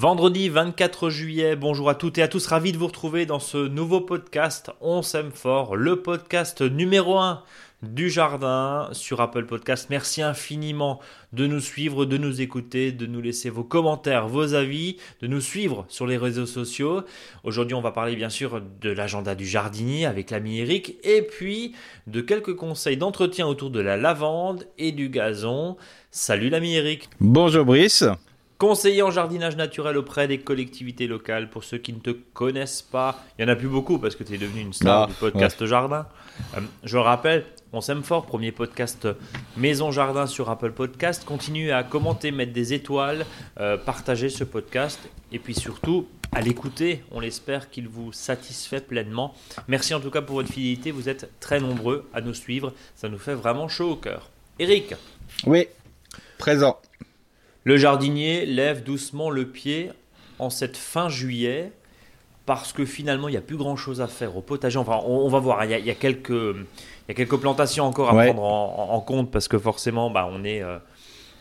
Vendredi 24 juillet, bonjour à toutes et à tous, ravi de vous retrouver dans ce nouveau podcast On s'aime fort, le podcast numéro 1 du jardin sur Apple Podcast. Merci infiniment de nous suivre, de nous écouter, de nous laisser vos commentaires, vos avis, de nous suivre sur les réseaux sociaux. Aujourd'hui, on va parler bien sûr de l'agenda du jardinier avec l'ami Eric et puis de quelques conseils d'entretien autour de la lavande et du gazon. Salut l'ami Eric. Bonjour Brice. Conseiller en jardinage naturel auprès des collectivités locales. Pour ceux qui ne te connaissent pas, il n'y en a plus beaucoup parce que tu es devenu une star Ah, du podcast Jardin. Euh, je le rappelle, on s'aime fort, premier podcast Maison Jardin sur Apple Podcast. Continuez à commenter, mettre des étoiles, euh, partager ce podcast et puis surtout à l'écouter. On l'espère qu'il vous satisfait pleinement. Merci en tout cas pour votre fidélité. Vous êtes très nombreux à nous suivre. Ça nous fait vraiment chaud au cœur. Eric, Oui, présent. Le jardinier lève doucement le pied en cette fin juillet parce que finalement il n'y a plus grand chose à faire au potager. Enfin, on, on va voir, il y, a, il y a quelques, il y a quelques plantations encore à Ouais. prendre en, en- en compte parce que forcément bah, on est euh,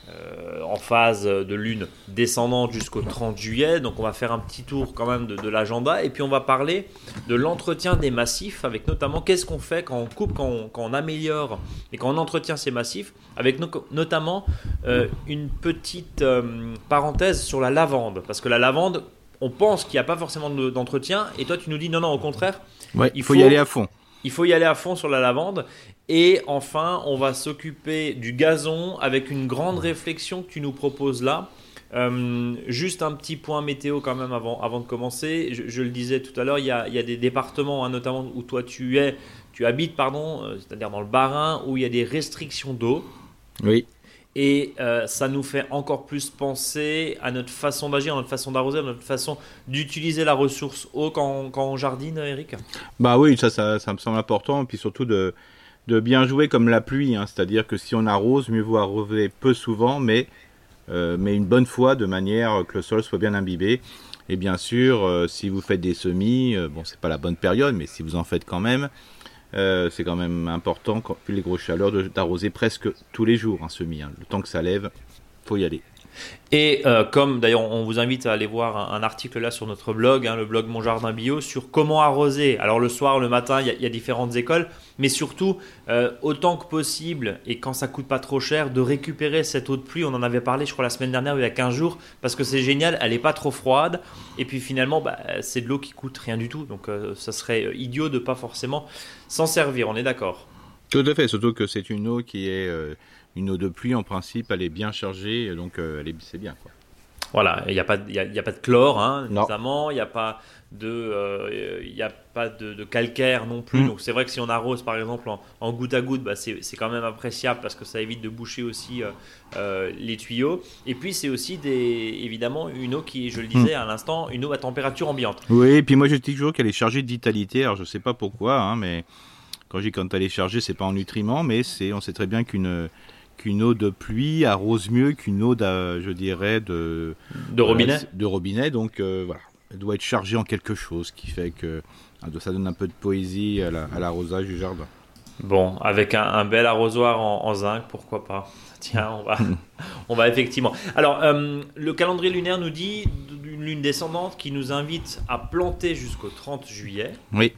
euh, en phase de lune descendante jusqu'au 30 juillet. Donc on va faire un petit tour quand même de, de l'agenda et puis on va parler de l'entretien des massifs avec notamment qu'est-ce qu'on fait quand on coupe, quand on, quand on améliore et quand on entretient ces massifs avec no- notamment euh, une petite euh, parenthèse sur la lavande parce que la lavande on pense qu'il n'y a pas forcément de- d'entretien et toi tu nous dis non non au contraire Ouais, Il il faut, faut- y aller à fond. il faut y aller à fond sur la lavande. Et enfin, on va s'occuper du gazon avec une grande réflexion que tu nous proposes là. Euh, juste un petit point météo quand même avant, avant de commencer. Je, je le disais tout à l'heure, il y a, il y a des départements, hein, notamment où toi tu es, tu habites, pardon, euh, c'est-à-dire dans le Bas-Rhin, où il y a des restrictions d'eau. Oui. Et euh, ça nous fait encore plus penser à notre façon d'agir, à notre façon d'arroser, à notre façon d'utiliser la ressource eau quand, quand on jardine, Eric? Bah oui, ça, ça, ça me semble important. Et puis surtout de, de bien jouer comme la pluie. hein. C'est-à-dire que si on arrose, mieux vaut arroser peu souvent, mais, euh, mais une bonne fois de manière que le sol soit bien imbibé. Et bien sûr, euh, si vous faites des semis, euh, bon, c'est pas la bonne période, mais si vous en faites quand même, c'est quand même important, quand, les grosses chaleurs, d'arroser presque tous les jours un semis. hein. Le temps que ça lève, faut y aller. Et euh, comme d'ailleurs on vous invite à aller voir un, article là sur notre blog, hein, le blog Mon Jardin Bio, sur comment arroser. Alors le soir, le matin, il y, a- différentes écoles, mais surtout euh, autant que possible et quand ça coûte pas trop cher, de récupérer cette eau de pluie. On en avait parlé, je crois, la semaine dernière, il y a 15 jours, parce que c'est génial, elle est pas trop froide. Et puis finalement, bah, c'est de l'eau qui coûte rien du tout. Donc euh, ça serait idiot de pas forcément s'en servir, on est d'accord. Tout à fait, surtout que c'est une eau qui est une eau de pluie en principe, elle est bien chargée, donc euh, c'est bien. Quoi. Voilà, il n'y a, pas y a, y a pas de chlore, hein, notamment, il n'y a pas de, euh, il a pas de, de calcaire non plus. Mm. Donc c'est vrai que si on arrose par exemple en, en goutte à goutte, bah, c'est c'est quand même appréciable parce que ça évite de boucher aussi euh, euh, les tuyaux. Et puis c'est aussi des, évidemment une eau qui, je le disais à l'instant, une eau à température ambiante. Oui, et puis moi je dis toujours qu'elle est chargée de vitalité, alors je sais pas pourquoi, hein, mais quand je dis quand elle est chargée, c'est pas en nutriments, mais c'est, on sait très bien qu'une qu'une eau de pluie arrose mieux qu'une eau, d'a- je dirais, de, De robinet de robinet, donc euh, voilà, elle doit être chargée en quelque chose, qui fait que hein, ça donne un peu de poésie à la- à l'arrosage du jardin. Bon, avec un, un bel arrosoir en, en zinc, pourquoi pas Tiens, on va, on va effectivement. Alors, euh, le calendrier lunaire nous dit d'une lune descendante qui nous invite à planter jusqu'au 30 juillet. Oui,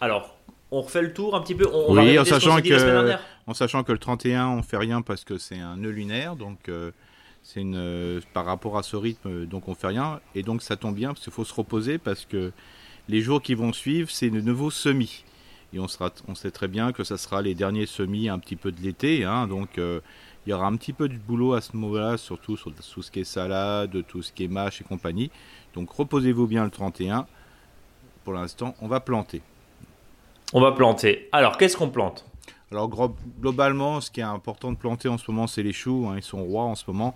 Alors, on refait le tour un petit peu. On, va Oui, en sachant que- en sachant que le 31, on fait rien parce que c'est un nœud lunaire, donc euh, c'est une euh, par rapport à ce rythme, euh, donc on fait rien, et donc ça tombe bien parce qu'il faut se reposer parce que les jours qui vont suivre, c'est de nouveaux semis, et on sera, on sait très bien que ça sera les derniers semis un petit peu de l'été, hein, donc euh, il y aura un petit peu de boulot à ce moment-là, surtout sur tout ce qui est salade, tout ce qui est mâche et compagnie. Donc reposez-vous bien le 31. Pour l'instant, on va planter. On va planter. Alors, qu'est-ce qu'on plante? Alors globalement, ce qui est important de planter en ce moment, c'est les choux. hein, ils sont rois en ce moment,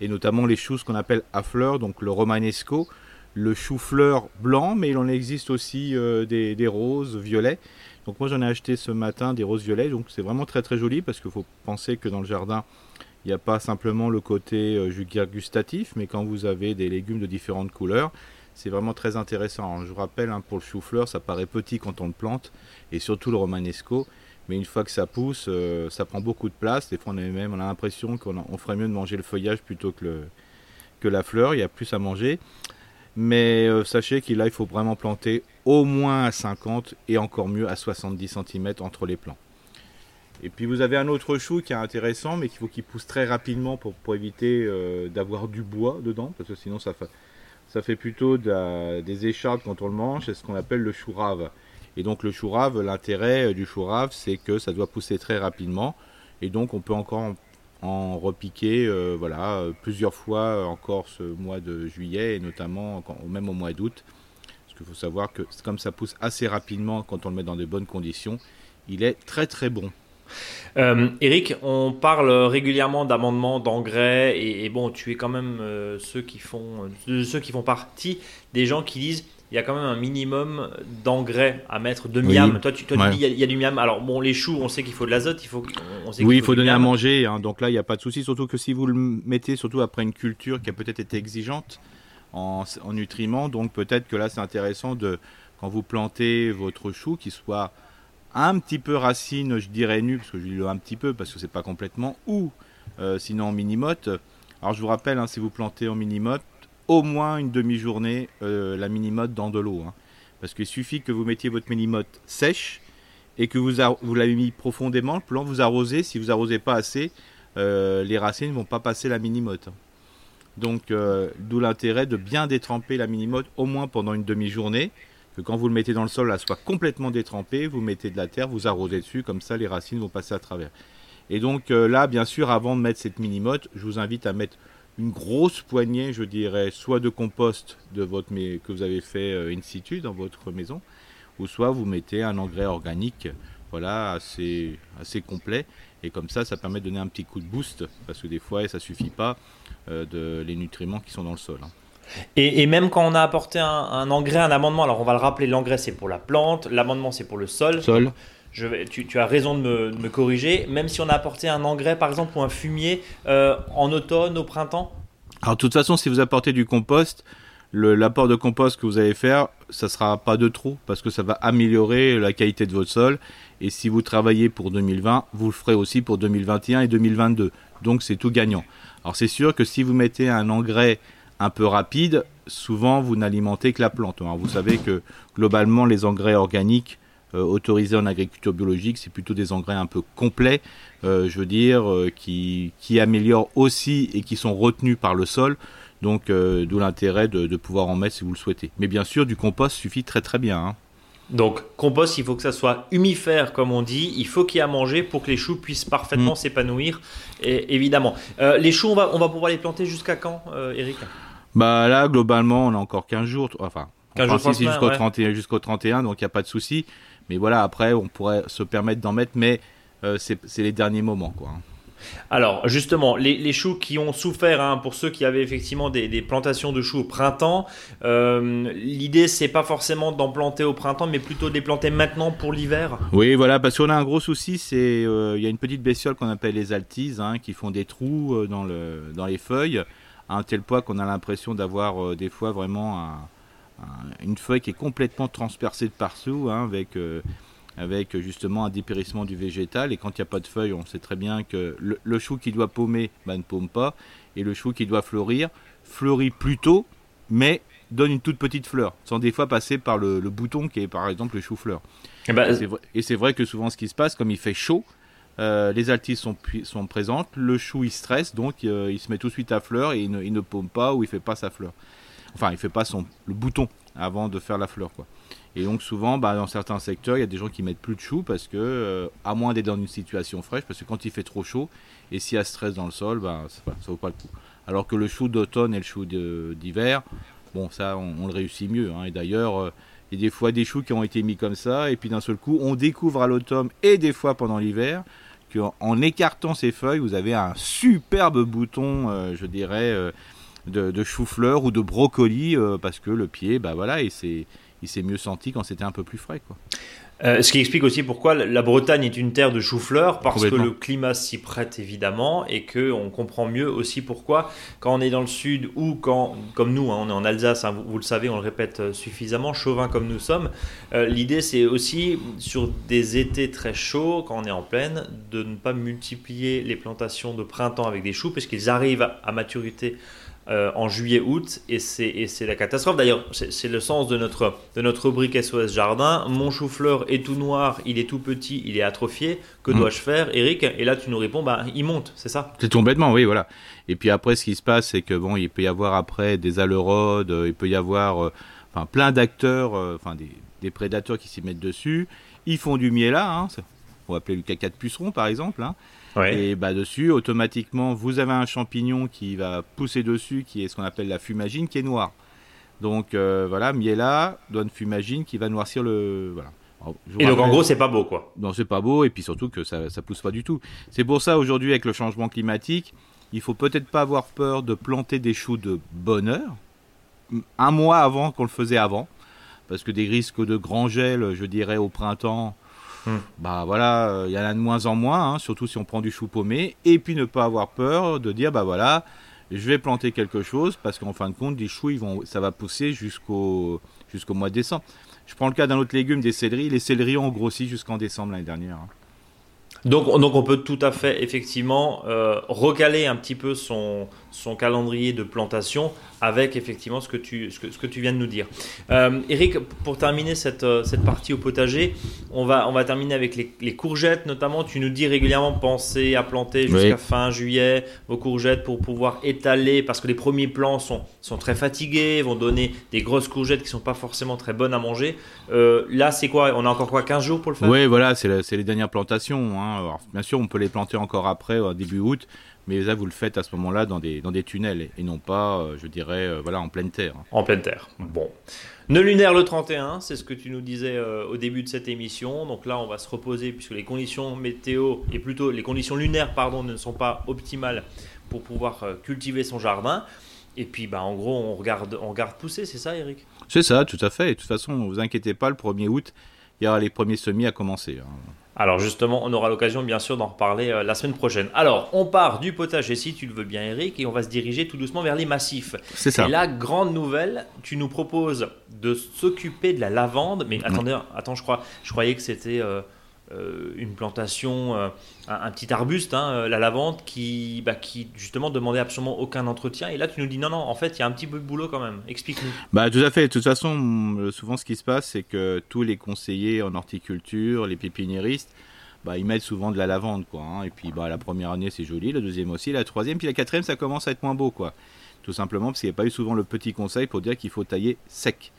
et notamment les choux, ce qu'on appelle à fleurs, donc le romanesco, le chou-fleur blanc, mais il en existe aussi euh, des, des roses violets. Donc moi j'en ai acheté ce matin des roses violets, donc c'est vraiment très très joli parce qu'il faut penser que dans le jardin, il n'y a pas simplement le côté euh, gustatif, mais quand vous avez des légumes de différentes couleurs, c'est vraiment très intéressant. Je vous rappelle, hein, pour le chou-fleur, ça paraît petit quand on le plante, et surtout le romanesco, mais une fois que ça pousse, euh, ça prend beaucoup de place. Des fois, on a même l'impression qu'on ferait mieux de manger le feuillage plutôt que la fleur, il y a plus à manger. Mais euh, sachez qu'il il faut vraiment planter au moins à 50 et encore mieux à 70 cm entre les plants. Et puis vous avez un autre chou qui est intéressant, mais qu'il faut qu'il pousse très rapidement pour, éviter euh, d'avoir du bois dedans, parce que sinon ça ça fait plutôt des échardes quand on le mange, c'est ce qu'on appelle le chou rave. Et donc le chou rave, l'intérêt du chou rave, c'est que ça doit pousser très rapidement, et donc on peut encore en repiquer euh, voilà, plusieurs fois encore ce mois de juillet et notamment même au mois d'août. Parce qu'il faut savoir que comme ça pousse assez rapidement quand on le met dans de bonnes conditions, il est très très bon. Euh, Eric, on parle régulièrement d'amendements, d'engrais, et, bon, tu es quand même euh, ceux, qui font, ceux qui font partie des gens qui disent il y a quand même un minimum d'engrais à mettre, de miam. Toi, tu, dis il y, a, du miam. Alors, bon, les choux, on sait qu'il faut de l'azote. Il faut, oui, il faut, donner à manger. Hein. donc là, il n'y a pas de souci. Surtout que si vous le mettez, surtout après une culture qui a peut-être été exigeante en, nutriments, donc peut-être que là, c'est intéressant de, quand vous plantez votre chou, qu'il soit un petit peu racine, je dirais nu, parce que je dis un petit peu, parce que c'est pas complètement, ou euh, sinon en mini-motte. Alors, je vous rappelle, hein, si vous plantez en mini-motte, au moins une demi-journée euh, la mini-motte dans de l'eau. Hein. Parce qu'il suffit que vous mettiez votre mini-motte sèche et que vous, vous l'avez mis profondément, le plant vous arrosez. Si vous arrosez pas assez, euh, les racines ne vont pas passer la mini-motte. Donc, euh, d'où l'intérêt de bien détremper la mini-motte au moins pendant une demi-journée. Quand vous le mettez dans le sol, elle soit complètement détrempée. Vous mettez de la terre, vous arrosez dessus, comme ça les racines vont passer à travers. Et donc là, bien sûr, avant de mettre cette mini-motte, je vous invite à mettre une grosse poignée, je dirais, soit de compost de votre, que vous avez fait euh, in situ dans votre maison, ou soit vous mettez un engrais organique, voilà, assez, assez complet. Et comme ça, ça permet de donner un petit coup de boost, parce que des fois, ça suffit pas euh, de les nutriments qui sont dans le sol. Hein. Et, même quand on a apporté un, engrais, un amendement, alors on va le rappeler, l'engrais c'est pour la plante, l'amendement c'est pour le sol. Sol tu, as raison de me, corriger, même si on a apporté un engrais par exemple ou un fumier euh, en automne, au printemps? Alors de toute façon, si vous apportez du compost, l'apport de compost que vous allez faire, ça sera pas de trop parce que ça va améliorer la qualité de votre sol. Et si vous travaillez pour 2020, vous le ferez aussi pour 2021 et 2022. Donc c'est tout gagnant. Alors c'est sûr que si vous mettez un engrais un peu rapide, souvent vous n'alimentez que la plante. Alors vous savez que globalement les engrais organiques euh, autorisés en agriculture biologique, c'est plutôt des engrais un peu complets, euh, je veux dire, euh, qui, qui, améliorent aussi et qui sont retenus par le sol. Donc, d'où l'intérêt de, pouvoir en mettre si vous le souhaitez. Mais bien sûr, du compost suffit très très bien. Hein. Donc, compost, il faut que ça soit humifère, comme on dit. Il faut qu'il y ait à manger pour que les choux puissent parfaitement mm. s'épanouir. Et évidemment, les choux, on va, on va pouvoir les planter jusqu'à quand, Eric? Bah là, globalement, on a encore 15 jours. Enfin, 15 jours jusqu'au 31, jusqu'au 31, donc il n'y a pas de souci. Mais voilà, après, on pourrait se permettre d'en mettre, mais euh, c'est les derniers moments, quoi. Alors justement, les, choux qui ont souffert, hein, pour ceux qui avaient effectivement des, plantations de choux au printemps, euh, l'idée c'est pas forcément d'en planter au printemps, mais plutôt de les planter maintenant pour l'hiver. Oui, voilà, parce qu'on a un gros souci, c'est euh, il y a une petite bestiole qu'on appelle les altises, hein, qui font des trous dans, le, dans les feuilles, à un tel point qu'on a l'impression d'avoir des fois vraiment un une feuille qui est complètement transpercée de partout, hein, avec, euh, avec justement un dépérissement du végétal. Et quand il n'y a pas de feuilles, on sait très bien que le, chou qui doit paumer bah, ne paume pas, et le chou qui doit fleurir fleurit plus tôt, mais donne une toute petite fleur, sans des fois passer par le, bouton qui est par exemple le chou-fleur. Eh ben, et, c'est vrai que souvent ce qui se passe, comme il fait chaud, euh, les altises sont, sont présentes, le chou il stresse, donc euh, il se met tout de suite à fleur et il ne, il paume pas ou il fait pas sa fleur. Enfin, il fait pas son, le bouton avant de faire la fleur. Quoi. Et donc souvent, bah, dans certains secteurs, il y a des gens qui mettent plus de choux parce que, euh, à moins d'être dans une situation fraîche, parce que quand il fait trop chaud et s'il y a stress dans le sol, bah, ça, vaut pas le coup. Alors que le chou d'automne et le chou d'hiver, bon, ça, on, le réussit mieux. Hein. Et d'ailleurs, il y a des fois des choux qui ont été mis comme ça, et puis d'un seul coup, on découvre à l'automne et des fois pendant l'hiver qu'en écartant ces feuilles, vous avez un superbe bouton, euh, je dirais de, chou-fleur ou de brocoli euh, parce que le pied, bah voilà, et c'est il s'est mieux senti quand c'était un peu plus frais. Quoi. Euh, ce qui explique aussi pourquoi la Bretagne est une terre de chou-fleur, parce que le climat s'y prête évidemment, et qu'on comprend mieux aussi pourquoi, quand on est dans le sud ou quand, comme nous, hein, on est en Alsace, hein, vous, le savez, on le répète euh, suffisamment, chauvin comme nous sommes, l'idée c'est aussi sur des étés très chauds, quand on est en pleine, de ne pas multiplier les plantations de printemps avec des choux, puisqu'ils arrivent à maturité euh, en juillet-août et c'est la catastrophe. D'ailleurs, c'est le sens de notre, de notre rubrique SOS Jardin. Mon chou-fleur est tout noir, il est tout petit, il est atrophié. Que mm. dois-je faire, Eric? Et là, tu nous réponds, bah, il monte, c'est ça? C'est complètement, oui, voilà. Et puis après, ce qui se passe, c'est que bon, il peut y avoir après des alerodes, il peut y avoir euh, enfin, plein d'acteurs, euh, enfin des, des, prédateurs qui s'y mettent dessus. Ils font du miel là, hein, on va appeler le caca de puceron par exemple. Hein. Et bah, dessus, automatiquement, vous avez un champignon qui va pousser dessus, qui est ce qu'on appelle la fumagine, qui est noire. Donc euh, voilà, Miela donne fumagine qui va noircir le. Voilà. et donc en gros, c'est pas beau quoi. Non, c'est pas beau, et puis surtout que ça, ça pousse pas du tout. C'est pour ça aujourd'hui, avec le changement climatique, il faut peut-être pas avoir peur de planter des choux de bonne heure, un mois avant qu'on le faisait avant, parce que des risques de grand gel, je dirais au printemps, Hmm. Bah voilà, euh, il y en a de moins en moins, hein, surtout si on prend du chou paumé. Et puis ne pas avoir peur de dire, bah voilà, je vais planter quelque chose parce qu'en fin de compte, des choux, ils vont, ça va pousser jusqu'au jusqu'au mois de décembre. Je prends le cas d'un autre légume, des céleris. Les céleris ont grossi jusqu'en décembre l'année dernière. Hein. Donc, donc on peut tout à fait effectivement euh, recaler un petit peu son, son calendrier de plantation avec effectivement ce que tu, ce que, ce que tu viens de nous dire. Euh, Eric, pour terminer cette, euh, cette partie au potager, on va, on va terminer avec les, les courgettes notamment. Tu nous dis régulièrement penser à planter jusqu'à fin juillet vos courgettes pour pouvoir étaler parce que les premiers plants sont, sont très fatigués, vont donner des grosses courgettes qui ne sont pas forcément très bonnes à manger. Euh, là, c'est quoi? On a encore quoi 15 jours pour le faire? Oui, voilà, c'est les dernières plantations. Hein. bien sûr, on peut les planter encore après, début août mais là vous le faites à ce moment-là dans des, dans des tunnels et non pas, euh, je dirais, euh, voilà, en pleine terre. En pleine terre. Bon. Ne lunaire le 31, c'est ce que tu nous disais euh, au début de cette émission. Donc là, on va se reposer puisque les conditions météo et plutôt les conditions lunaires, pardon, ne sont pas optimales pour pouvoir cultiver son jardin. Et puis, bah, en gros, on regarde, on regarde pousser, c'est ça, Eric? C'est ça, tout à fait. Et de toute façon, ne vous inquiétez pas, le 1er août, il y aura les premiers semis à commencer. Hein. Alors justement, on aura l'occasion bien sûr d'en reparler euh, la semaine prochaine. Alors, on part du potager si tu le veux bien Eric et on va se diriger tout doucement vers les massifs. C'est ça. Et la grande nouvelle, tu nous proposes de s'occuper de la lavande, mais attendez, attends, je crois je croyais que c'était euh, une plantation, euh, un, petit arbuste, hein, euh, la lavande, qui, bah, justement demandait absolument aucun entretien. Et là, tu nous dis non, non, en fait, il y a un petit peu de boulot quand même. Explique-nous. Bah, tout à fait. De toute façon, souvent, ce qui se passe, c'est que tous les conseillers en horticulture, les pépiniéristes, bah, ils mettent souvent de la lavande, quoi. Hein. Et puis, bah, la première année, c'est joli, la deuxième aussi, la troisième, puis la quatrième, ça commence à être moins beau, quoi. Tout simplement parce qu'il n'y a pas eu souvent le petit conseil pour dire qu'il faut tailler sec.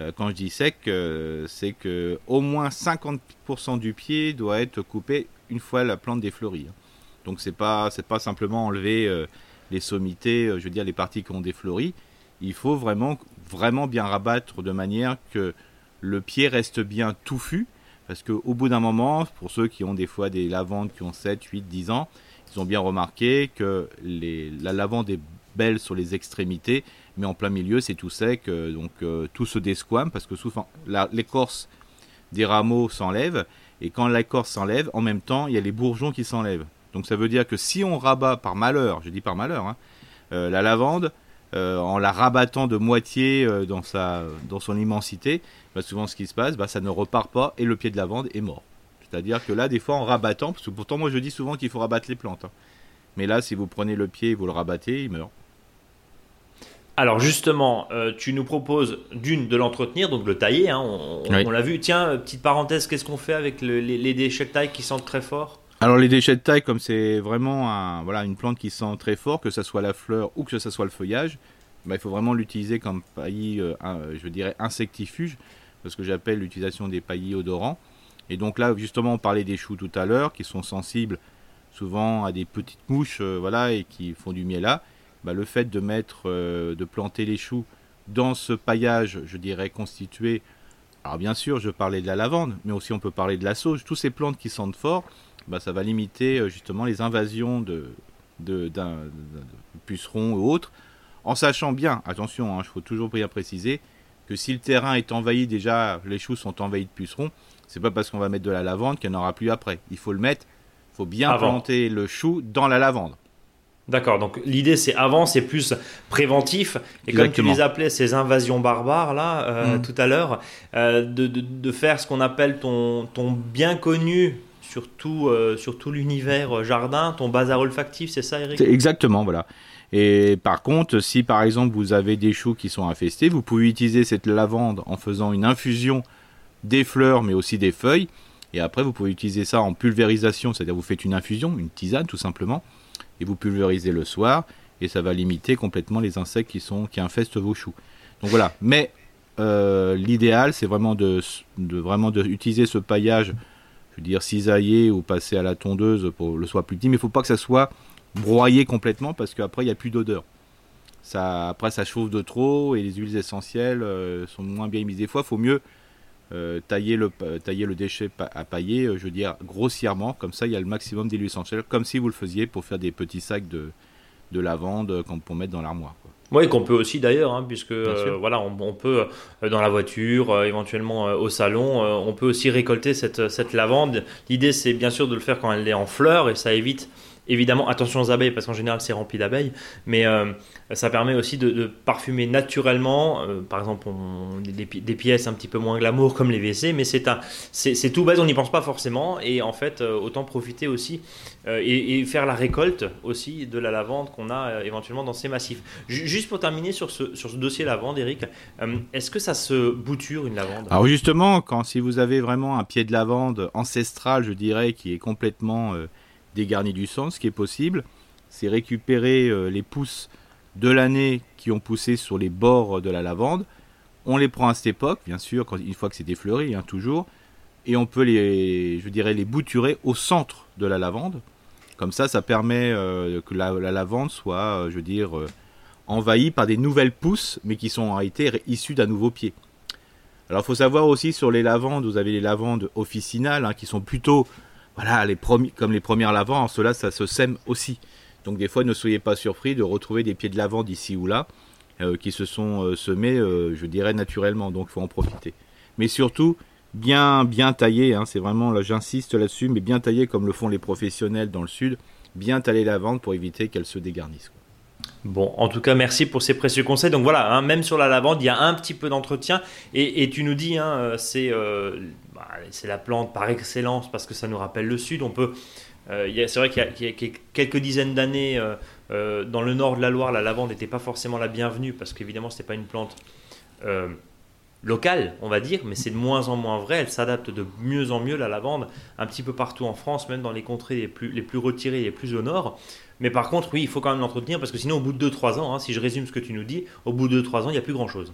Euh, quand je dis sec, euh, c'est que au moins 50% du pied doit être coupé une fois la plante défleurie. Hein. Donc c'est pas c'est pas simplement enlever euh, les sommités, je veux dire les parties qui ont défleuri. Il faut vraiment vraiment bien rabattre de manière que le pied reste bien touffu parce qu'au bout d'un moment, pour ceux qui ont des fois des lavandes qui ont 7, 8, 10 ans, ils ont bien remarqué que la lavande est belle sur les extrémités, mais en plein milieu, c'est tout sec, euh, donc euh, tout se desquame parce que souvent l'écorce des rameaux s'enlève, et quand l'écorce s'enlève, en même temps, il y a les bourgeons qui s'enlèvent. Donc ça veut dire que si on rabat par malheur, je dis par malheur, hein, euh, la lavande, en la rabattant de moitié dans, son immensité, bah, souvent ce qui se passe, bah, ça ne repart pas et le pied de lavande est mort. C'est-à-dire que là, des fois, en rabattant, parce que pourtant moi je dis souvent qu'il faut rabattre les plantes, hein. mais là, si vous prenez le pied et vous le rabattez, il meurt. Alors justement, euh, tu nous proposes d'une de l'entretenir, donc le tailler, hein, on, l'a vu. Tiens, euh, petite parenthèse, qu'est-ce qu'on fait avec les, déchets de taille qui sentent très fort? Alors les déchets de taille, comme c'est vraiment voilà, une plante qui sent très fort, que ce soit la fleur ou que ce soit le feuillage, bah, il faut vraiment l'utiliser comme paillis, euh, je dirais, insectifuge, parce que j'appelle l'utilisation des paillis odorants. Et donc là, justement, on parlait des choux tout à l'heure, qui sont sensibles souvent à des petites mouches, voilà, et qui font du miel là. Bah, le fait de mettre, euh, de planter les choux dans ce paillage, je dirais, constitué. Alors bien sûr, je parlais de la lavande, mais aussi on peut parler de la sauge. Toutes ces plantes qui sentent fort, bah, ça va limiter euh, justement les invasions de, de, pucerons ou autres. En sachant bien, attention, il hein, faut toujours bien préciser, que si le terrain est envahi, déjà les choux sont envahis de pucerons, c'est pas parce qu'on va mettre de la lavande qu'il n'y en aura plus après. Il faut le mettre, il faut bien planter le chou dans la lavande. D'accord, donc l'idée c'est avant, c'est plus préventif. Et comme tu les appelais ces invasions barbares là euh, mm. tout à l'heure, euh, de, de, faire ce qu'on appelle ton, ton bien connu sur tout, euh, sur tout l'univers jardin, ton bazar olfactif, c'est ça Eric? Exactement, voilà. Et par contre, si par exemple vous avez des choux qui sont infestés, vous pouvez utiliser cette lavande en faisant une infusion des fleurs mais aussi des feuilles. Et après, vous pouvez utiliser ça en pulvérisation, c'est-à-dire vous faites une infusion, une tisane tout simplement, et vous pulvérisez le soir, et ça va limiter complètement les insectes qui, sont, qui infestent vos choux. Donc voilà, mais euh, l'idéal, c'est vraiment de, vraiment d'utiliser ce paillage, je veux dire cisaillé ou passer à la tondeuse pour le soit plus petit, mais il ne faut pas que ça soit broyé complètement parce qu'après il n'y a plus d'odeur. Ça, après ça chauffe de trop et les huiles essentielles euh, sont moins bien mises. Des fois, il faut mieux euh, tailler, le, tailler le déchet à pailler, je veux dire grossièrement, comme ça il y a le maximum d'huiles essentielles, comme si vous le faisiez pour faire des petits sacs de, de lavande pour mettre dans l'armoire. Oui, qu'on peut aussi d'ailleurs, hein, puisque euh, voilà, on, peut euh, dans la voiture, euh, éventuellement au salon, on peut aussi récolter cette, cette lavande. L'idée, c'est bien sûr de le faire quand elle est en fleurs et ça évite évidemment, attention aux abeilles, parce qu'en général c'est rempli d'abeilles, mais euh, ça permet aussi de, parfumer naturellement, euh, par exemple des, pièces un petit peu moins glamour comme les WC, mais c'est, tout bête, on n'y pense pas forcément, et en fait, euh, autant profiter aussi et, faire la récolte aussi de la lavande qu'on a éventuellement dans ces massifs. juste pour terminer sur ce, sur ce dossier lavande, Eric, est-ce que ça se bouture une lavande? Alors justement, quand si vous avez vraiment un pied de lavande ancestral, je dirais, qui est complètement dégarni du sang. Ce qui est possible, c'est récupérer euh, les pousses de l'année qui ont poussé sur les bords de la lavande. On les prend à cette époque, bien sûr, quand, une fois que c'est défleuri, hein, toujours, et on peut les, je dirais, les bouturer au centre de la lavande. Comme ça, ça permet euh, que la, lavande soit, euh, je veux dire, envahie par des nouvelles pousses, mais qui sont en réalité issues d'un nouveau pied. Alors, il faut savoir aussi sur les lavandes, vous avez les lavandes officinales, hein, qui sont plutôt voilà, comme les premières lavandes, cela ça se sème aussi. Donc des fois, ne soyez pas surpris de retrouver des pieds de lavande ici ou là euh, qui se sont euh, semés, euh, je dirais naturellement. Donc il faut en profiter. Mais surtout, bien bien taillé. Hein, c'est vraiment là, j'insiste là-dessus, mais bien taillé comme le font les professionnels dans le sud. Bien tailler la lavande pour éviter qu'elle se dégarnisse. Bon, en tout cas, merci pour ces précieux conseils. Donc voilà, hein, même sur la lavande, il y a un petit peu d'entretien. Et, tu nous dis, hein, c'est bah, c'est la plante par excellence parce que ça nous rappelle le sud. On peut, euh, c'est vrai qu'il y, a quelques dizaines d'années, euh, euh, dans le nord de la Loire, la lavande n'était pas forcément la bienvenue parce qu'évidemment, ce n'était pas une plante locale, on va dire, mais c'est de moins en moins vrai. Elle s'adapte de mieux en mieux, la lavande, un petit peu partout en France, même dans les contrées les plus, les plus retirées, les plus au nord. Mais par contre, oui, il faut quand même l'entretenir parce que sinon, au bout de 2-3 ans, hein, si je résume ce que tu nous dis, au bout de 2-3 ans, il n'y a plus grand-chose.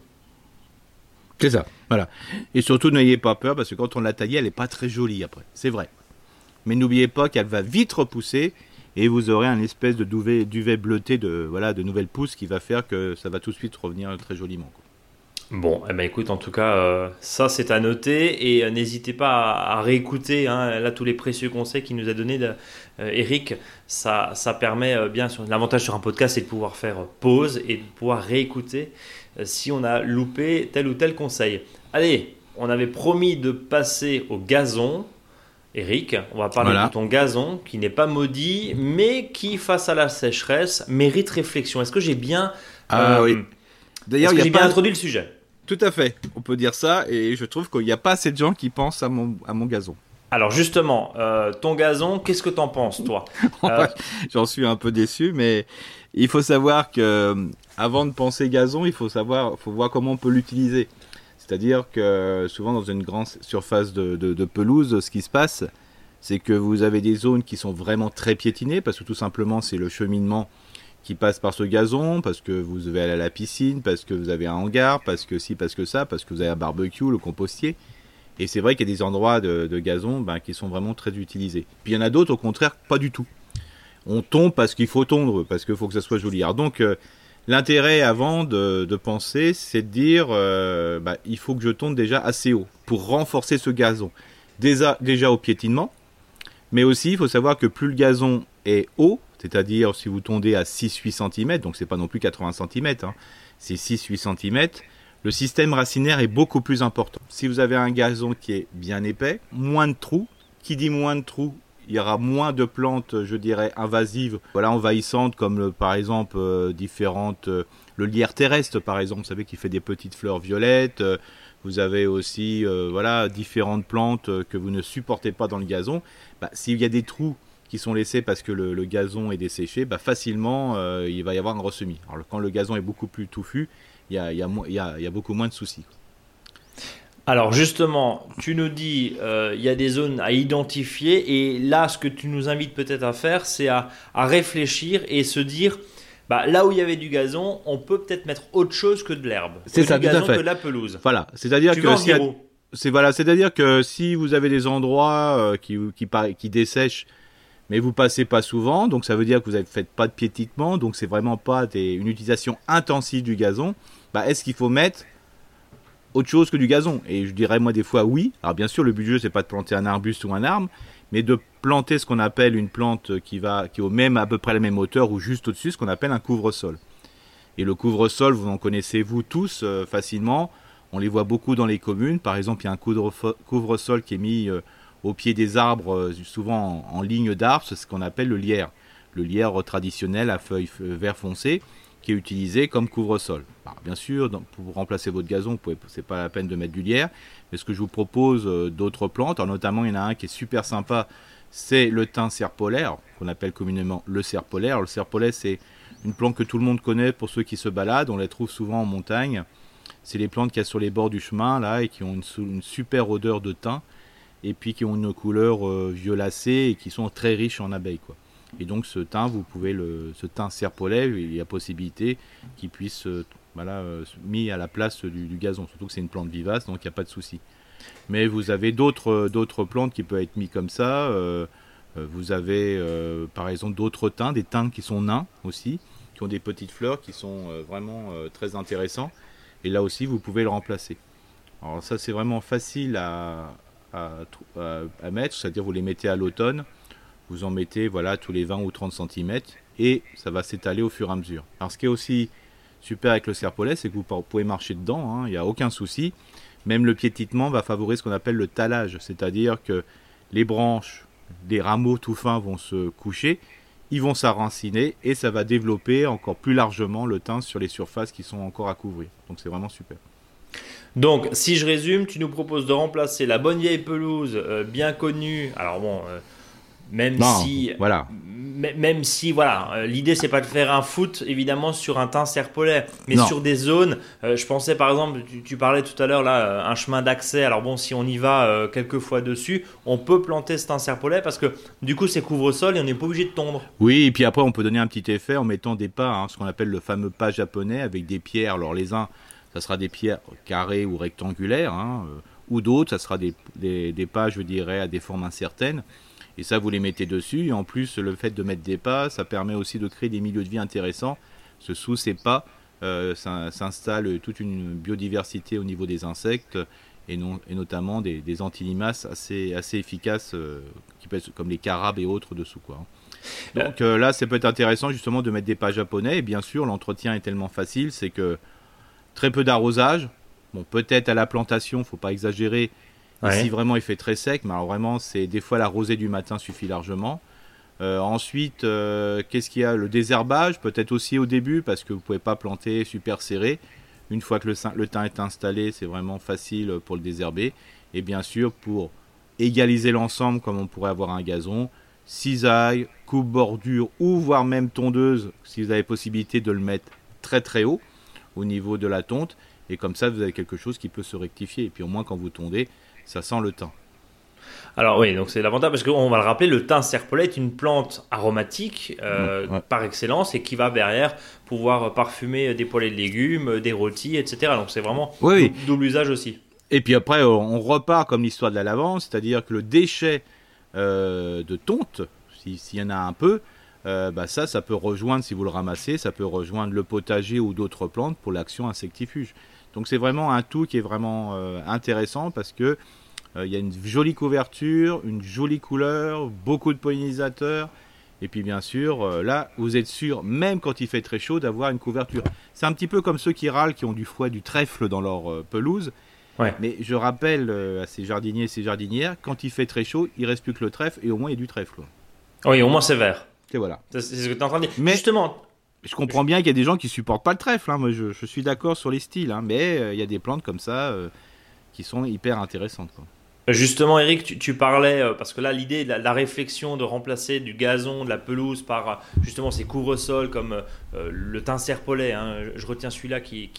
C'est ça, voilà. Et surtout, n'ayez pas peur parce que quand on l'a taillée, elle n'est pas très jolie après. C'est vrai. Mais n'oubliez pas qu'elle va vite repousser et vous aurez un espèce de duvet, duvet bleuté de, voilà, de nouvelles pousses qui va faire que ça va tout de suite revenir très joliment. Bon, eh ben écoute, en tout cas, euh, ça c'est à noter et euh, n'hésitez pas à, réécouter hein, là tous les précieux conseils qu'il nous a donnés euh, Eric. Ça, ça permet bien, l'avantage sur un podcast, c'est de pouvoir faire pause et de pouvoir réécouter euh, si on a loupé tel ou tel conseil. Allez, on avait promis de passer au gazon. Eric, on va parler de ton gazon qui n'est pas maudit, mais qui, face à la sécheresse, mérite réflexion. Est-ce que j'ai bien, ah, oui. D'ailleurs, j'ai bien introduit le sujet? Tout à fait, on peut dire ça, et je trouve qu'il n'y a pas assez de gens qui pensent à mon, à mon gazon. Alors justement, euh, ton gazon, qu'est-ce que t'en penses, toi euh, J'en suis un peu déçu, mais il faut savoir que avant de penser gazon, il faut savoir, faut voir comment on peut l'utiliser. C'est-à-dire que souvent dans une grande surface de, pelouse, ce qui se passe, c'est que vous avez des zones qui sont vraiment très piétinées, parce que tout simplement c'est le cheminement qui passe par ce gazon, parce que vous devez aller à la piscine, parce que vous avez un hangar, parce que si, parce que ça, parce que vous avez un barbecue, le compostier. Et c'est vrai qu'il y a des endroits de, gazon ben, qui sont vraiment très utilisés. Puis il y en a d'autres, au contraire, pas du tout. On tombe parce qu'il faut tondre, parce qu'il faut que ça soit joli. Alors donc, euh, L'intérêt avant de, penser, c'est de dire euh, bah, il faut que je tombe déjà assez haut pour renforcer ce gazon. Déjà, déjà au piétinement, mais aussi il faut savoir que plus le gazon est haut, c'est-à-dire si vous tondez à 6-8 cm, donc c'est pas non plus 80 cm, hein, c'est 6-8 cm, le système racinaire est beaucoup plus important. Si vous avez un gazon qui est bien épais, moins de trous, qui dit moins de trous il y aura moins de plantes, je dirais, invasives, voilà, envahissantes, comme par exemple euh, différentes. Euh, le lierre terrestre, par exemple, vous savez, qui fait des petites fleurs violettes. Euh, vous avez aussi, voilà, différentes plantes que vous ne supportez pas dans le gazon. Bah, s'il y a des trous qui sont laissés parce que le, gazon est desséché, bah facilement il va y avoir un ressemis. Alors quand le gazon est beaucoup plus touffu, il y a, y, a, y, a, y a, beaucoup moins de soucis. Alors justement, tu nous dis il y a des zones à identifier et là ce que tu nous invites peut-être à faire c'est à, à, réfléchir et se dire bah, là où il y avait du gazon, on peut peut-être mettre autre chose que de l'herbe. C'est ça, du gazon que de la pelouse. Voilà, c'est-à-dire que si c'est voilà, c'est-à-dire que si vous avez des endroits euh, qui qui, qui dessèchent, mais vous passez pas souvent, donc ça veut dire que vous ne faites pas de piétinement, donc c'est vraiment pas une utilisation intensive du gazon. Bah, est-ce qu'il faut mettre autre chose que du gazon? Et je dirais moi des fois oui. Alors bien sûr, le but du jeu c'est pas de planter un arbuste ou un arbre, mais de planter ce qu'on appelle une plante qui va qui est au même à peu près la même hauteur ou juste au-dessus, ce qu'on appelle un couvre-sol. Et le couvre-sol, vous en connaissez vous tous euh, facilement. On les voit beaucoup dans les communes. Par exemple, il y a un couvre-sol qui est mis euh, au pied des arbres, euh, souvent en, ligne d'arbres, c'est ce qu'on appelle le lierre. Le lierre traditionnel à feuilles vert foncé qui est utilisé comme couvre-sol. bien sûr, pour remplacer votre gazon, ce n'est pas la peine de mettre du lierre, mais ce que je vous propose euh, d'autres plantes, notamment il y en a un qui est super sympa, c'est le thym serpolaire, qu'on appelle communément le serpolaire. Le serpolaire, c'est une plante que tout le monde connaît pour ceux qui se baladent, on la trouve souvent en montagne. C'est les plantes qu'il y a sur les bords du chemin, là, et qui ont une, super odeur de thym, et puis qui ont une couleur euh, violacée et qui sont très riches en abeilles, quoi. Et donc ce thym, vous pouvez le, ce thym serpolet, il y a possibilité qu'il puisse euh, voilà, euh, mis à la place du, gazon. Surtout que c'est une plante vivace, donc il n'y a pas de souci. Mais vous avez d'autres plantes qui peuvent être mis comme ça. vous avez par exemple d'autres thym, des thym qui sont nains aussi, qui ont des petites fleurs qui sont vraiment très intéressants. Et là aussi, vous pouvez le remplacer. Alors ça, c'est vraiment facile à, à, mettre, c'est-à-dire vous les mettez à l'automne vous en mettez voilà tous les 20 ou 30 cm et ça va s'étaler au fur et à mesure. Alors ce qui est aussi super avec le serpolet, c'est que vous pouvez marcher dedans, hein, il n'y a aucun souci. Même le piétinement va favoriser ce qu'on appelle le talage, c'est-à-dire que les branches, des rameaux tout fins vont se coucher, ils vont s'arraciner et ça va développer encore plus largement le teint sur les surfaces qui sont encore à couvrir. Donc c'est vraiment super. Donc, si je résume, tu nous proposes de remplacer la bonne vieille pelouse euh, bien connue. Alors bon, euh, même si, voilà. Même si, voilà, euh, l'idée c'est pas de faire un foot évidemment sur un teint serpolaire, mais sur des zones. Euh, je pensais par exemple, tu, parlais tout à l'heure là, un chemin d'accès. Alors bon, si on y va quelques fois dessus, on peut planter ce teint serpolaire parce que du coup c'est couvre-sol et on n'est pas obligé de tondre. Oui, et puis après on peut donner un petit effet en mettant des pas, hein, ce qu'on appelle le fameux pas japonais avec des pierres. Alors les uns, ça sera des pierres carrées ou rectangulaires, hein, ou d'autres, ça sera des, des, des pas, je dirais, à des formes incertaines. Et ça, vous les mettez dessus. Et en plus, le fait de mettre des pas, ça permet aussi de créer des milieux de vie intéressants. Ce sous ces pas euh, s'installe toute une biodiversité au niveau des insectes et, non, et notamment des, des antilimaces assez, assez efficaces, euh, qui comme les carabes et autres dessous. Quoi. Hein. Donc euh, là, ça peut être intéressant justement de mettre des pas japonais. Et bien sûr, l'entretien est tellement facile, c'est que très peu d'arrosage. Bon, peut-être à la plantation, faut pas exagérer, si vraiment il fait très sec, mais alors vraiment, c'est des fois la rosée du matin suffit largement. Euh, ensuite, euh, qu'est-ce qu'il y a? Le désherbage, peut-être aussi au début, parce que vous ne pouvez pas planter super serré. Une fois que le, le thym est installé, c'est vraiment facile pour le désherber. Et bien sûr, pour égaliser l'ensemble, comme on pourrait avoir un gazon, cisaille, coupe bordure ou voire même tondeuse, si vous avez possibilité de le mettre très très haut au niveau de la tonte. Et comme ça, vous avez quelque chose qui peut se rectifier. Et puis au moins, quand vous tondez, ça sent le thym. Alors oui, donc c'est l'avantage parce qu'on va le rappeler, le thym serpolet est une plante aromatique euh, par excellence et qui va derrière pouvoir parfumer des poêlés de légumes, des rôtis, etc. Donc c'est vraiment double usage aussi. Et puis après, on repart comme l'histoire de la lavande, c'est-à-dire que le déchet euh, de tonte, s'il y en a un peu, euh, bah ça, ça peut rejoindre, si vous le ramassez, ça peut rejoindre le potager ou d'autres plantes pour l'action insectifuge. Donc c'est vraiment un tout qui est vraiment euh, intéressant parce que euh, il y a une jolie couverture, une jolie couleur, beaucoup de pollinisateurs. Et puis bien sûr, là, vous êtes sûr, même quand il fait très chaud, d'avoir une couverture. C'est un petit peu comme ceux qui râlent, qui ont du foie, du trèfle dans leur pelouse. Mais je rappelle à ces jardiniers et ces jardinières, quand il fait très chaud, il reste plus que le trèfle et au moins il y a du trèfle. Oui, au moins c'est vert. Et voilà. C'est ce que tu es en train de dire. Mais Justement, je comprends bien qu'il y a des gens qui supportent pas le trèfle. Hein. Moi, je, suis d'accord sur les styles, hein. mais euh, il y a des plantes comme ça euh, qui sont hyper intéressantes. Justement, Eric, tu, parlais, euh, parce que là, l'idée, la, la, réflexion de remplacer du gazon, de la pelouse par justement ces couvre-sols comme euh, le thym serpolet, hein, je retiens celui-là qui,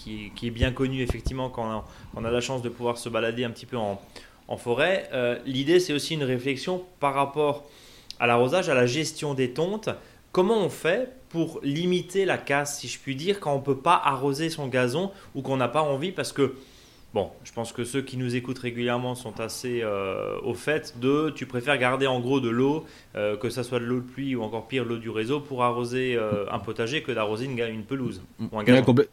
est bien connu effectivement quand on, a, la chance de pouvoir se balader un petit peu en, forêt. Euh, l'idée, c'est aussi une réflexion par rapport à l'arrosage, à la gestion des tontes. Comment on fait pour limiter la casse, si je puis dire, quand on ne peut pas arroser son gazon ou qu'on n'a pas envie parce que Bon, je pense que ceux qui nous écoutent régulièrement sont assez euh, au fait de tu préfères garder en gros de l'eau, euh, que ce soit de l'eau de pluie ou encore pire l'eau du réseau pour arroser euh, un potager que d'arroser une, une, pelouse ou un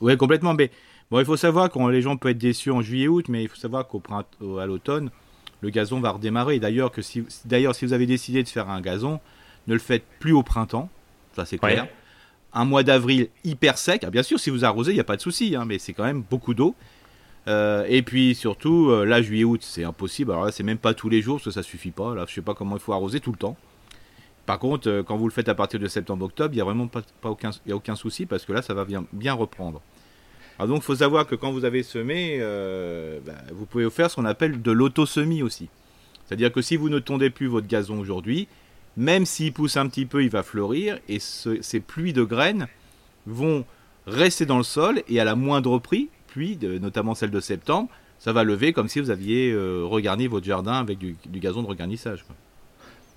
Oui, complètement. Mais bon, il faut savoir que les gens peuvent être déçus en juillet-août, mais il faut savoir qu'au printemps, à l'automne, le gazon va redémarrer. D'ailleurs, que si, d'ailleurs, si vous avez décidé de faire un gazon, ne le faites plus au printemps, ça c'est clair. Un mois d'avril hyper sec. Ah, bien sûr, si vous arrosez, il n'y a pas de souci, hein, mais c'est quand même beaucoup d'eau. Euh, et puis surtout, euh, là, juillet-août, c'est impossible. Alors là, c'est même pas tous les jours, parce que ça suffit pas. Là, je sais pas comment il faut arroser tout le temps. Par contre, euh, quand vous le faites à partir de septembre-octobre, il n'y a vraiment pas, aucun, y a aucun souci parce que là, ça va bien, bien reprendre. Alors donc, il faut savoir que quand vous avez semé, bah, vous pouvez faire ce qu'on appelle de l'auto-semis aussi. C'est-à-dire que si vous ne tondez plus votre gazon aujourd'hui, même s'il pousse un petit peu, il va fleurir et ces pluies de graines vont rester dans le sol et à la moindre prix, pluie, notamment celle de septembre, ça va lever comme si vous aviez euh, regarni votre jardin avec du, gazon de regarnissage.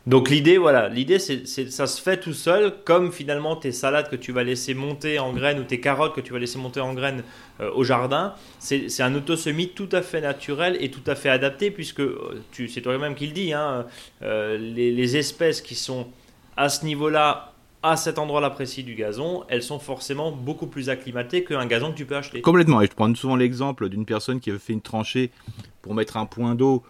Donc l'idée, voilà, l'idée, c'est, ça se fait tout seul, comme finalement tes salades que tu vas laisser monter en graines ou tes carottes que tu vas laisser monter en graines euh, au jardin. C'est, un autosemi tout à fait naturel et tout à fait adapté, puisque euh, tu, c'est toi-même qui le dis, hein, les, les espèces qui sont à ce niveau-là à cet endroit-là précis du gazon, elles sont forcément beaucoup plus acclimatées qu'un gazon que tu peux acheter. Complètement. Et je prends souvent l'exemple d'une personne qui avait fait une tranchée pour mettre un point d'eau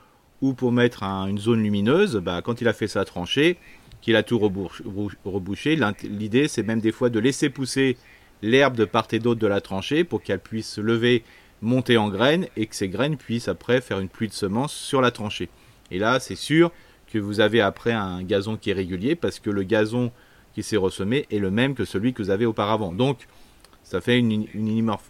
ou pour mettre une zone lumineuse. Bah, quand il a fait sa tranchée, qu'il a tout rebouché, l'idée c'est même des fois de laisser pousser l'herbe de part et d'autre de la tranchée pour qu'elle puisse se lever, monter en graines et que ces graines puissent après faire une pluie de semences sur la tranchée. Et là, c'est sûr que vous avez après un gazon qui est régulier parce que le gazon qui s'est ressemé est le même que celui que vous avez auparavant. Donc, ça fait une,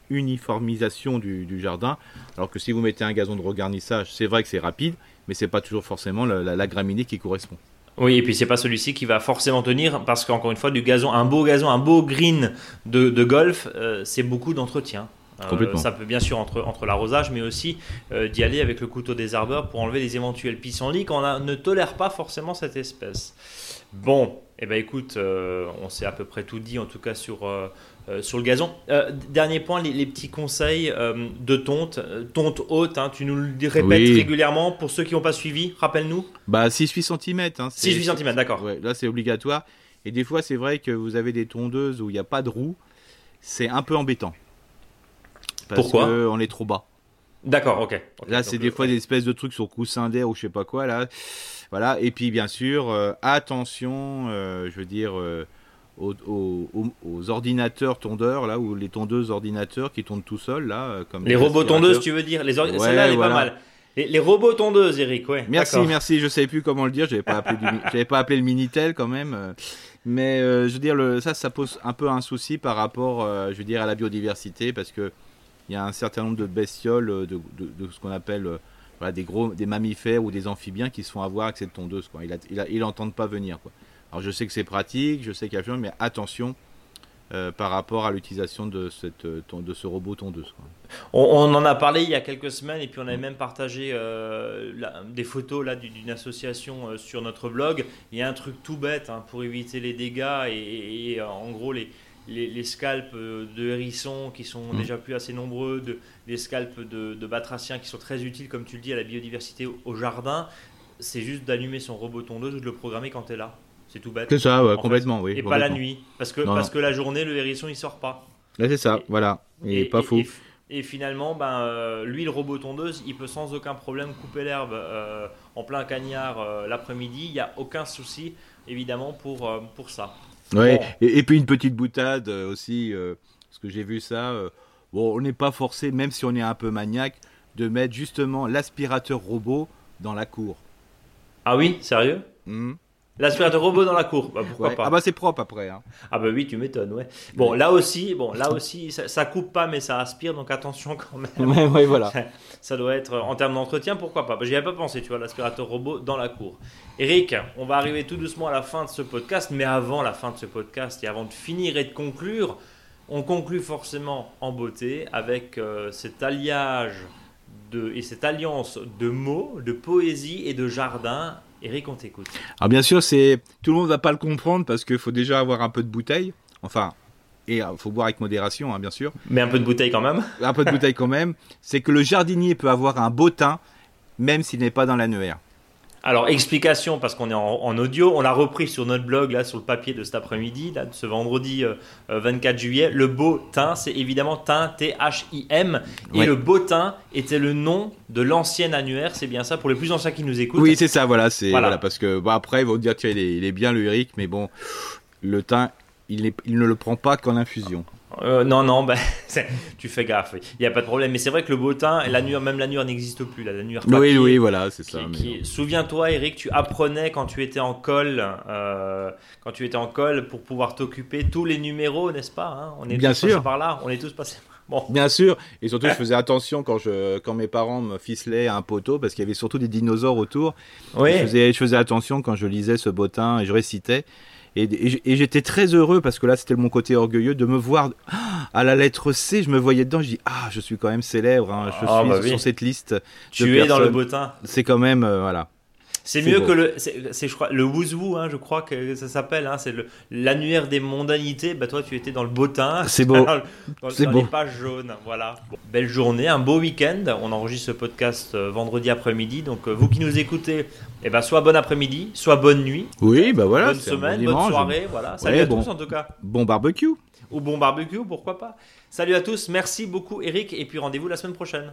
uniformisation du, jardin. Alors que si vous mettez un gazon de regarnissage, c'est vrai que c'est rapide, mais c'est pas toujours forcément la, la, graminée qui correspond. Oui, et puis c'est pas celui-ci qui va forcément tenir parce qu'encore une fois, du gazon, un beau gazon, un beau green de, golf, euh, c'est beaucoup d'entretien. Euh, ça peut bien sûr entre, entre l'arrosage, mais aussi euh, d'y aller avec le couteau des arbeurs pour enlever les éventuels pissenlits quand on ne tolère pas forcément cette espèce. Bon, eh ben écoute, euh, on s'est à peu près tout dit en tout cas sur, sur le gazon. dernier point, les, petits conseils de tonte, tonte haute, hein, tu nous le répètes régulièrement pour ceux qui n'ont pas suivi, rappelle-nous. Bah 6-8 cm. Hein, 6-8 cm, d'accord. là c'est obligatoire. Et des fois c'est vrai que vous avez des tondeuses où il n'y a pas de roue, c'est un peu embêtant. Pourquoi On est trop bas. D'accord, ok. Là, c'est des fois des espèces de trucs sur coussin d'air ou je sais pas quoi. Là, voilà. Et puis, bien sûr, euh, attention, euh, je veux dire, euh, aux, ordinateurs tondeurs, là, ou les tondeuses ordinateurs qui tondent tout seuls, là, comme les robots tondeuses, tu veux dire Les Celle-là, elle est pas mal. Les, robots tondeuses, Eric, ouais. Merci, merci. Je savais plus comment le dire. J'avais pas appelé, j'avais pas appelé le minitel quand même. Mais je veux dire, le, ça, ça pose un peu un souci par rapport, je veux dire, à la biodiversité, parce que il y a un certain nombre de bestioles, euh, de, ce qu'on appelle euh, voilà, des gros, des mammifères ou des amphibiens qui se font avoir avec cette tondeuse. Quoi. Ils n'entendent pas venir. Quoi. Alors je sais que c'est pratique, je sais qu'il y a plein, mais attention euh, par rapport à l'utilisation de, cette, de ce robot tondeuse. On, en a parlé il y a quelques semaines et puis on avait même partagé des photos là d'une association sur notre blog. Il y a un truc tout bête hein, pour éviter les dégâts et en gros les, les, scalps de hérissons qui sont mm. déjà plus assez nombreux, de, des scalps de, batraciens qui sont très utiles, comme tu le dis, à la biodiversité au, jardin. C'est juste d'allumer son robot tondeuse ou de le programmer quand tu es là. C'est tout bête. C'est ça, complètement, oui. Et pas la nuit. Parce que, parce que la journée, le hérisson, il sort pas. Là, c'est ça, voilà. Et, pas faux. Et, finalement, ben, euh, lui, le robot tondeuse, il peut sans aucun problème couper l'herbe euh, en plein cagnard euh, l'après-midi. Il n'y a aucun souci, évidemment, pour, pour ça. Ouais. Et, puis une petite boutade euh, aussi, euh, parce que j'ai vu ça. Euh, bon, on n'est pas forcé, même si on est un peu maniaque, de mettre justement l'aspirateur robot dans la cour. Ah oui, sérieux? Mmh. L'aspirateur robot dans la cour, bah, pourquoi Ouais. pas Ah bah c'est propre après. hein. Ah bah oui, tu m'étonnes, ouais. Bon, là aussi, bon, là aussi, ça, ça coupe pas, mais ça aspire, donc attention quand même. Ouais, ouais, voilà. Ça doit être, en termes d'entretien, pourquoi pas Bah, J'y avais pas pensé, tu vois, l'aspirateur robot dans la cour. Eric, on va arriver tout doucement à la fin de ce podcast, mais avant la fin de ce podcast et avant de finir et de conclure, on conclut forcément en beauté avec euh, cet alliage de, et cette alliance de mots, de poésie et de jardin. Eric, on t'écoute. Alors bien sûr, c'est tout le monde va pas le comprendre parce qu'il faut déjà avoir un peu de bouteille. Enfin, et il faut boire avec modération, hein, bien sûr. Mais un peu de bouteille quand même. Un peu de bouteille quand même. C'est que le jardinier peut avoir un beau teint, même s'il n'est pas dans l'annuaire. Alors, explication, parce qu'on est en, en audio, on l'a repris sur notre blog, là, sur le papier de cet après-midi, là, de ce vendredi euh, euh, 24 juillet. Le beau teint, c'est évidemment teint, T-H-I-M. Et Ouais. le beau teint était le nom de l'ancien annuaire, c'est bien ça, pour les plus anciens qui nous écoutent. Oui, c'est ça, voilà, c'est Voilà. voilà. parce que bah, après ils vont dire tiens il est, il est bien le Eric, mais bon, le teint il, est- il ne le prend pas qu'en infusion. Euh, non, non, c'est- tu fais gaffe, il n'y a pas de problème. Mais c'est vrai que le beau teint, l'annuaire, même l'annuaire n'existe plus, l'annuaire Oui, papier. oui, voilà, c'est ça. qui- mais. Souviens-toi, Eric, tu apprenais quand tu étais en colle, euh, quand tu étais en colle pour pouvoir t'occuper tous les numéros, n'est-ce pas hein? On est Bien tous passés sûr. par là, on est tous passés. Bon, Bien sûr, et surtout je faisais attention quand je quand mes parents me ficelaient un poteau parce qu'il y avait surtout des dinosaures autour. oui. Je faisais je faisais attention quand je lisais ce bottin et je récitais. Et, et j- et j'étais très heureux parce que là c'était mon côté orgueilleux de me voir à la lettre C, je me voyais dedans, je dis ah je suis quand même célèbre, hein, je Ah, suis bah oui. sur cette liste. de Tu es dans le teint. C'est quand même euh, voilà. C'est mieux beau. que le, c'est, je crois, le hein, je crois que ça s'appelle. Hein, c'est le, l'annuaire des mondanités. Bah toi, tu étais dans le beau teint. C'est beau. Dans, beau. les pages jaunes. Voilà. Bon, belle journée, un beau week-end. On enregistre ce podcast euh, vendredi après-midi. Donc euh, vous qui nous écoutez, eh ben soit bon après-midi, soit bonne nuit, Oui, bah voilà, bonne un bon semaine, bonne dimanche. soirée. Voilà. Salut Ouais, à bon. tous en tout cas. Bon barbecue. Ou bon barbecue, pourquoi pas. Salut à tous. Merci beaucoup, Eric. Et puis rendez-vous la semaine prochaine.